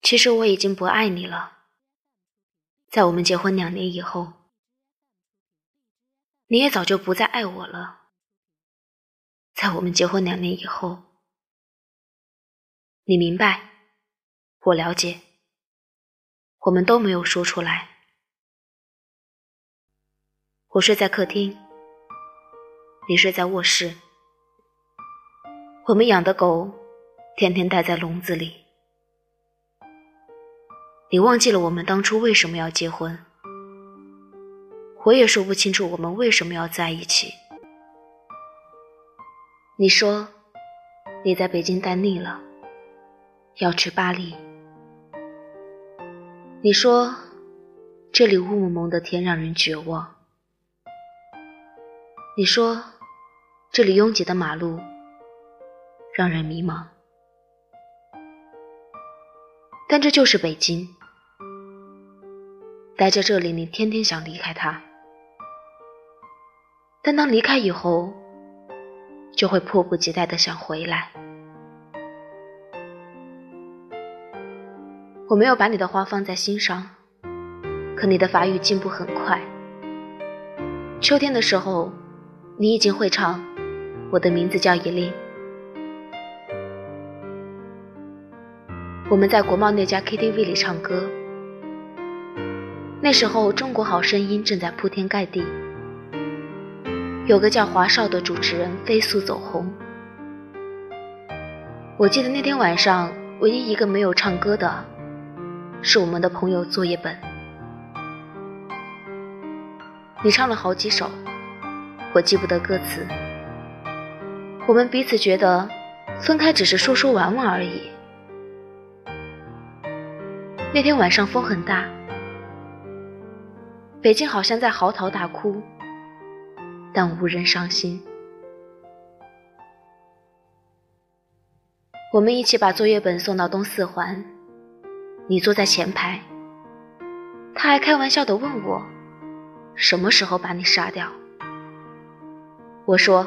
其实我已经不爱你了。在我们结婚两年以后，你也早就不再爱我了。在我们结婚两年以后，你明白，我了解，我们都没有说出来。我睡在客厅，你睡在卧室。我们养的狗天天待在笼子里。你忘记了我们当初为什么要结婚？我也说不清楚我们为什么要在一起。你说你在北京待腻了，要去巴黎。你说这里雾蒙蒙的天让人绝望。你说这里拥挤的马路让人迷茫。但这就是北京。待在这里，你天天想离开他，但当离开以后，就会迫不及待的想回来。我没有把你的话放在心上，可你的法语进步很快。秋天的时候，你已经会唱《我的名字叫伊琳》。我们在国贸那家 KTV 里唱歌。那时候，《中国好声音》正在铺天盖地，有个叫华少的主持人飞速走红。我记得那天晚上，唯一一个没有唱歌的，是我们的朋友作业本。你唱了好几首，我记不得歌词。我们彼此觉得，分开只是说说玩玩而已。那天晚上风很大。北京好像在嚎啕大哭，但无人伤心。我们一起把作业本送到东四环，你坐在前排。他还开玩笑的问我，什么时候把你杀掉？我说，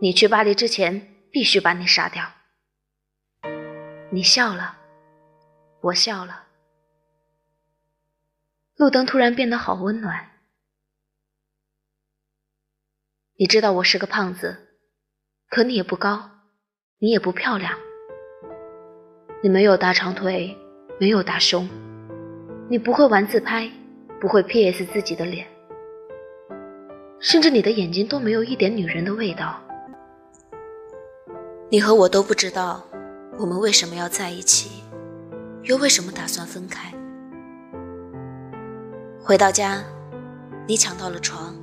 你去巴黎之前必须把你杀掉。你笑了，我笑了。路灯突然变得好温暖。你知道我是个胖子，可你也不高，你也不漂亮。你没有大长腿，没有大胸，你不会玩自拍，不会 PS 自己的脸，甚至你的眼睛都没有一点女人的味道。你和我都不知道我们为什么要在一起，又为什么打算分开。回到家，你抢到了床，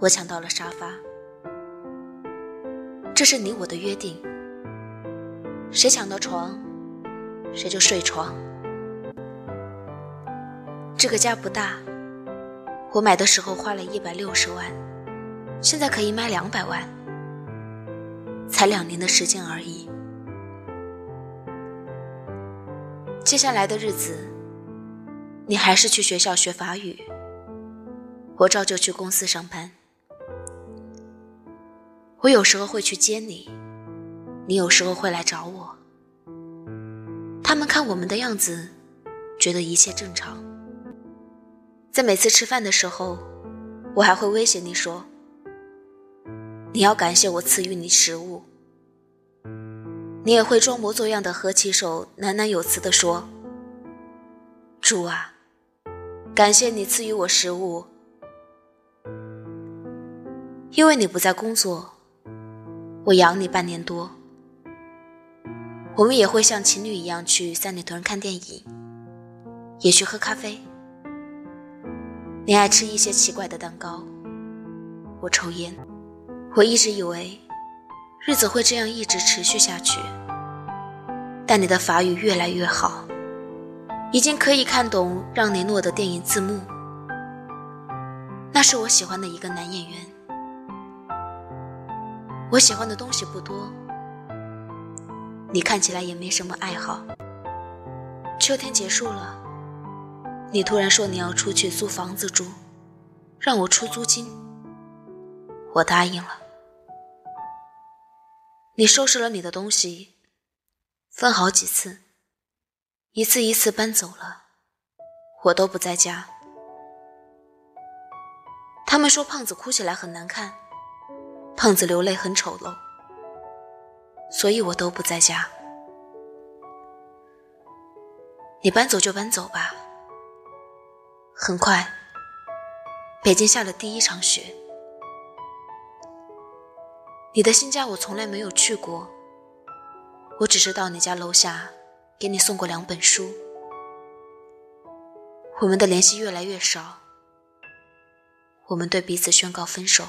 我抢到了沙发。这是你我的约定，谁抢到床，谁就睡床。这个家不大，我买的时候花了一百六十万，现在可以卖两百万，才两年的时间而已。接下来的日子。你还是去学校学法语，我照旧去公司上班。我有时候会去接你，你有时候会来找我。他们看我们的样子，觉得一切正常。在每次吃饭的时候，我还会威胁你说：“你要感谢我赐予你食物。”你也会装模作样的合起手，喃喃有词的说：“猪啊。”感谢你赐予我食物，因为你不在工作，我养你半年多。我们也会像情侣一样去三里屯看电影，也去喝咖啡。你爱吃一些奇怪的蛋糕，我抽烟。我一直以为日子会这样一直持续下去，但你的法语越来越好。已经可以看懂让尼诺的电影字幕，那是我喜欢的一个男演员。我喜欢的东西不多，你看起来也没什么爱好。秋天结束了，你突然说你要出去租房子住，让我出租金，我答应了。你收拾了你的东西，分好几次。一次一次搬走了，我都不在家。他们说胖子哭起来很难看，胖子流泪很丑陋，所以我都不在家。你搬走就搬走吧。很快，北京下了第一场雪。你的新家我从来没有去过，我只是到你家楼下给你送过两本书。我们的联系越来越少，我们对彼此宣告分手，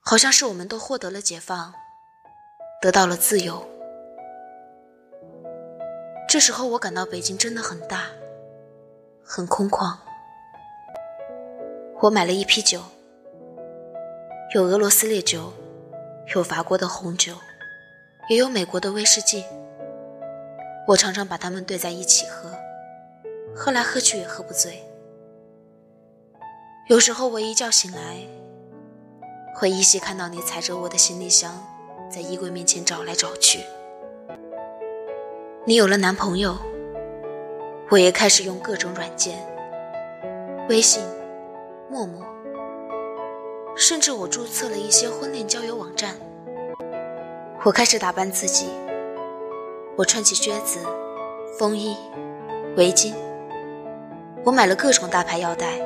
好像是我们都获得了解放，得到了自由。这时候我感到北京真的很大，很空旷。我买了一批酒。有俄罗斯烈酒，有法国的红酒，也有美国的威士忌。我常常把它们兑在一起喝，喝来喝去也喝不醉。有时候我一觉醒来，会依稀看到你踩着我的行李箱，在衣柜面前找来找去。你有了男朋友，我也开始用各种软件，微信、陌陌。甚至我注册了一些婚恋交友网站。我开始打扮自己，我穿起靴子、风衣、围巾。我买了各种大牌腰带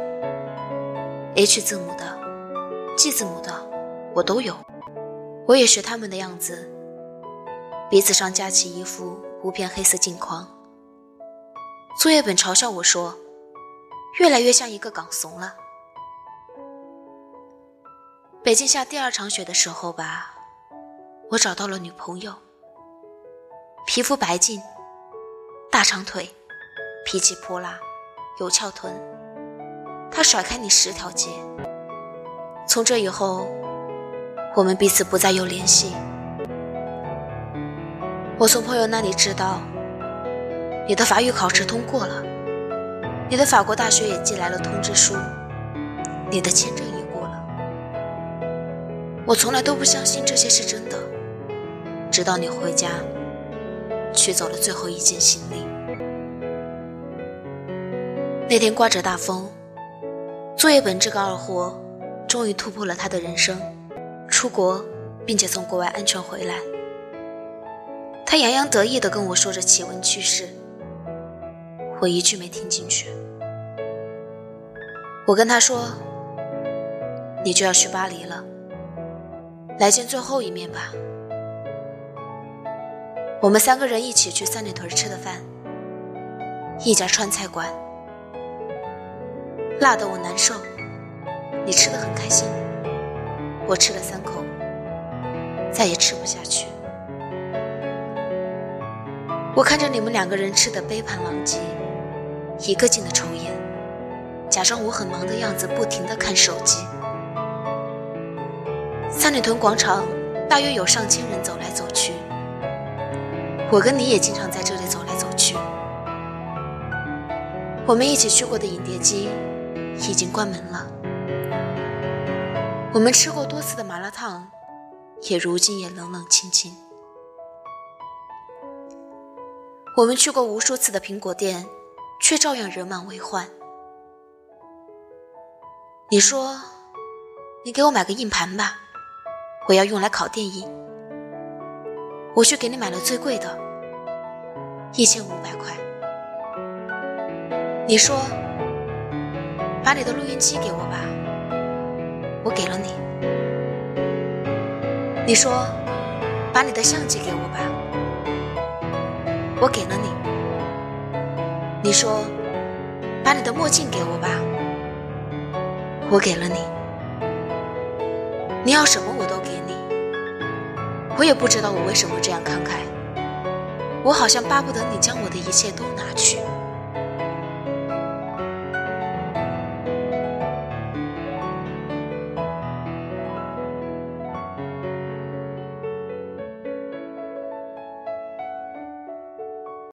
，H 字母的、G 字母的，我都有。我也学他们的样子，鼻子上架起一副无边黑色镜框。作业本嘲笑我说：“越来越像一个港怂了。”北京下第二场雪的时候吧，我找到了女朋友。皮肤白净，大长腿，脾气泼辣，有翘臀。她甩开你十条街。从这以后，我们彼此不再有联系。我从朋友那里知道，你的法语考试通过了，你的法国大学也寄来了通知书，你的签证也过了。我从来都不相信这些是真的，直到你回家取走了最后一件行李。那天刮着大风，作业本这个二货终于突破了他的人生，出国并且从国外安全回来。他洋洋得意地跟我说着奇闻趣事，我一句没听进去。我跟他说：“你就要去巴黎了。”来见最后一面吧。我们三个人一起去三里屯吃的饭，一家川菜馆，辣的我难受。你吃的很开心，我吃了三口，再也吃不下去。我看着你们两个人吃的杯盘狼藉，一个劲的抽烟，假装我很忙的样子，不停的看手机。三里屯广场大约有上千人走来走去，我跟你也经常在这里走来走去。我们一起去过的影碟机已经关门了，我们吃过多次的麻辣烫也如今也冷冷清清。我们去过无数次的苹果店，却照样人满为患。你说，你给我买个硬盘吧。我要用来拷电影，我去给你买了最贵的，一千五百块。你说，把你的录音机给我吧，我给了你。你说，把你的相机给我吧，我给了你。你说，把你的墨镜给我吧，我给了你。你要什么我都给你，我也不知道我为什么这样慷慨，我好像巴不得你将我的一切都拿去。